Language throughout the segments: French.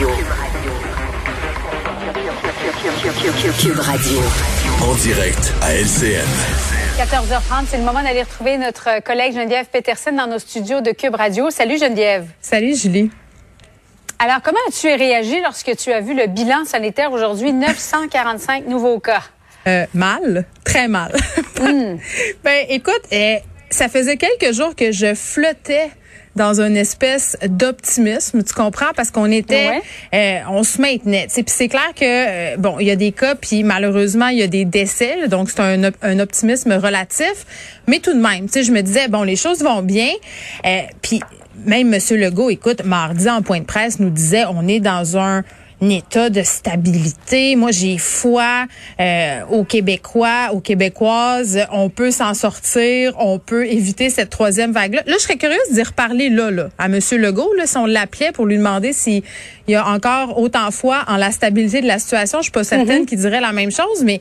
Cube Radio. En direct à LCN. 14h30, c'est le moment d'aller retrouver notre collègue Geneviève Peterson dans nos studios de Cube Radio. Salut Geneviève. Salut Julie. Alors, comment as-tu réagi lorsque tu as vu le bilan sanitaire aujourd'hui, 945 nouveaux cas? Euh, mal, très mal. Hmm. ben, écoute, eh, ça faisait quelques jours que je flottais dans une espèce d'optimisme, tu comprends, parce qu'on était, euh, on se maintenait. Puis c'est clair que euh, bon, il y a des cas, puis malheureusement il y a des décès, donc c'est un, un, optimisme relatif, mais tout de même, tu sais, je me disais bon, les choses vont bien, euh, puis même Monsieur Legault, écoute, mardi en point de presse nous disait on est dans un état de stabilité. Moi, j'ai foi euh, aux Québécois, aux Québécoises. On peut s'en sortir. On peut éviter cette troisième vague-là. Là, je serais curieuse d'y reparler là, là, à M. Legault, là, si on l'appelait pour lui demander s'il y a encore autant foi en la stabilité de la situation. Je suis pas certaine mm-hmm. qu'il dirait la même chose, mais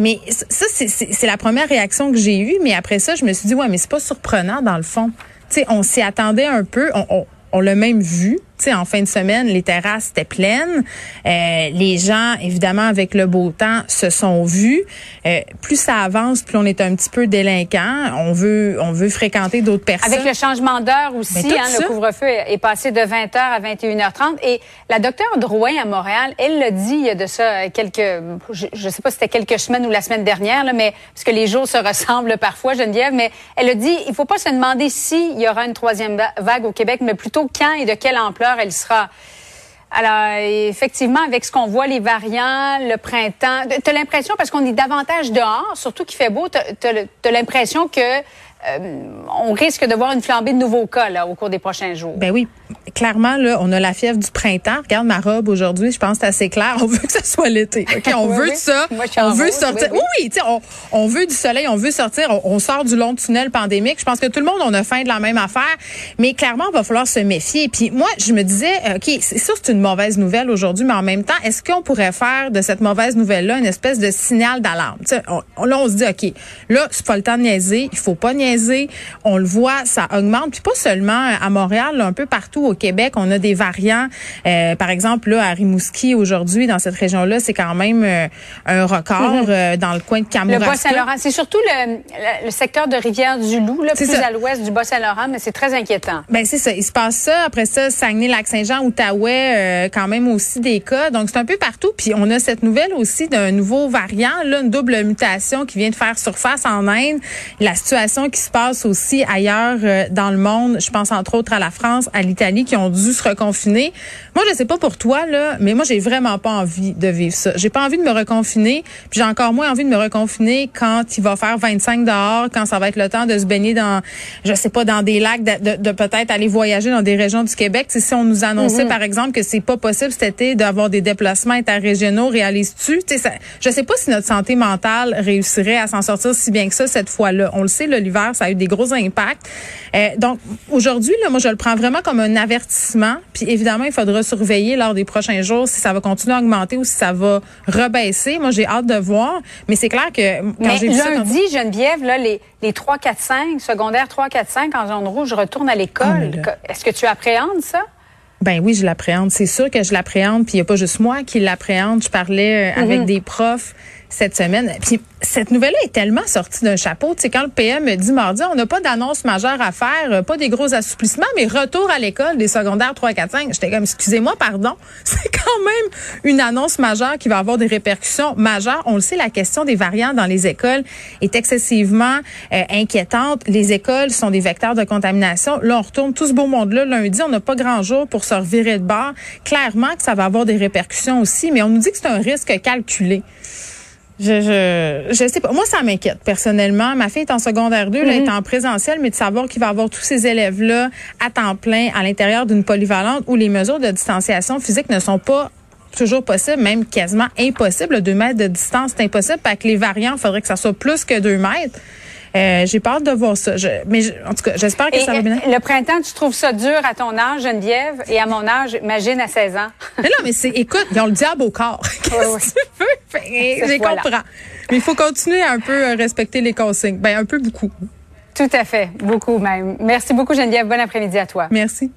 mais ça, c'est la première réaction que j'ai eue. Mais après ça, je me suis dit, ouais, mais c'est pas surprenant dans le fond. Tu sais, on s'y attendait un peu. On, on, on l'a même vu sais, en fin de semaine, les terrasses étaient pleines. Euh, les gens, évidemment, avec le beau temps, se sont vus. Euh, plus ça avance, plus on est un petit peu délinquant. On veut, on veut fréquenter d'autres personnes. Avec le changement d'heure aussi, hein, le couvre-feu est passé de 20h à 21h30. Et la docteure Drouin à Montréal, elle l'a dit il y a de ça quelques, je, ne sais pas si c'était quelques semaines ou la semaine dernière, là, mais parce que les jours se ressemblent parfois, Geneviève, mais elle a dit, il faut pas se demander s'il y aura une troisième vague au Québec, mais plutôt quand et de quelle ampleur elle sera. Alors, effectivement, avec ce qu'on voit, les variants, le printemps, tu as l'impression, parce qu'on est davantage dehors, surtout qu'il fait beau, tu as, l'impression que euh, on risque de voir une flambée de nouveaux cas là, au cours des prochains jours. Ben oui, clairement là, on a la fièvre du printemps. Regarde ma robe aujourd'hui, je pense que c'est assez clair. On veut que ça soit l'été. Ok, on veut ça. on veut sortir. Oui, oui, on, on, veut du soleil, on veut sortir. On, sort du long tunnel pandémique. Je pense que tout le monde on a faim de la même affaire, mais clairement, il va falloir se méfier. Puis moi, je me disais, ok, c'est sûr c'est une mauvaise nouvelle aujourd'hui, mais en même temps, est-ce qu'on pourrait faire de cette mauvaise nouvelle là une espèce de signal d'alarme? On, Là, on se dit, ok, là c'est pas le temps de niaiser, il faut pas niaiser on le voit, ça augmente. Puis pas seulement à Montréal, un peu partout au Québec, on a des variants. Euh, par exemple, là, à Rimouski, aujourd'hui, dans cette région-là, c'est quand même euh, un record mhm. euh, dans le coin de Kamouraska. Le Bas-Saint-Laurent, c'est surtout le, secteur de Rivière-du-Loup, là, plus à l'ouest du Bas-Saint-Laurent, mais c'est très inquiétant. Ben c'est ça. Il se passe ça. Après ça, Saguenay-Lac-Saint-Jean, Outaouais, quand même aussi des cas. Donc, c'est un peu partout. Puis on a cette nouvelle aussi d'un nouveau variant, là, une double mutation qui vient de faire surface en Inde. La situation qui se passe aussi ailleurs euh, dans le monde. Je pense entre autres à la France, à l'Italie, qui ont dû se reconfiner. Moi, je sais pas pour toi là, mais moi, j'ai vraiment pas envie de vivre ça. J'ai pas envie de me reconfiner. Puis j'ai encore moins envie de me reconfiner quand il va faire 25 dehors, quand ça va être le temps de se baigner dans, je sais pas, dans des lacs, de, peut-être aller voyager dans des régions du Québec. si on nous annonçait, mm-hmm. par exemple, que c'est pas possible cet été d'avoir des déplacements interrégionaux, réalises-tu? Je sais pas si notre santé mentale réussirait à s'en sortir si bien que ça cette fois-là. On le sait, l'hiver, ça a eu des gros impacts. Euh, donc aujourd'hui, là, moi, je le prends vraiment comme un avertissement. Puis évidemment, il faudra surveiller lors des prochains jours si ça va continuer à augmenter ou si ça va rebaisser. Moi, j'ai hâte de voir. Mais c'est clair que quand j'ai vu lundi, Geneviève, là, les, les 3, 4, 5, secondaires 3, 4, 5 en zone rouge retournent à l'école. Oh Est-ce que tu appréhendes ça? Ben oui, je l'appréhende. C'est sûr que je l'appréhende. Puis il n'y a pas juste moi qui l'appréhende. Je parlais euh, avec mhm. des profs cette semaine. Puis cette nouvelle-là est tellement sortie d'un chapeau. Tu sais, quand le PM dit mardi, on n'a pas d'annonce majeure à faire, euh, pas des gros assouplissements, mais retour à l'école des secondaires 3, 4, 5. J'étais comme, excusez-moi, pardon. C'est quand même une annonce majeure qui va avoir des répercussions majeures. On le sait, la question des variants dans les écoles est excessivement euh, inquiétante. Les écoles sont des vecteurs de contamination. Là, on retourne tout ce beau monde-là lundi. On n'a pas grand jour pour se revirer de bord. Clairement que ça va avoir des répercussions aussi, mais on nous dit que c'est un risque calculé. Je, je, je sais pas. Moi, ça m'inquiète personnellement. Ma fille est en secondaire 2, elle est mhm. en présentiel, mais de savoir qu'il va avoir tous ces élèves-là à temps plein à l'intérieur d'une polyvalente où les mesures de distanciation physique ne sont pas toujours possibles, même quasiment impossibles. Deux mètres de distance, c'est impossible. Parce que les variants, il faudrait que ça soit plus que deux mètres. Euh, j'ai peur de voir ça. mais en tout cas, j'espère que ça va bien. Le printemps, tu trouves ça dur à ton âge, Geneviève, et à mon âge, imagine à 16 ans. Mais non, mais c'est, écoute, ils ont le diable au corps. Qu'est-ce que tu veux? Je comprends. Mais il faut continuer à un peu respecter les consignes. Ben, un peu beaucoup. Tout à fait. Beaucoup même. Merci beaucoup, Geneviève. Bon après-midi à toi. Merci.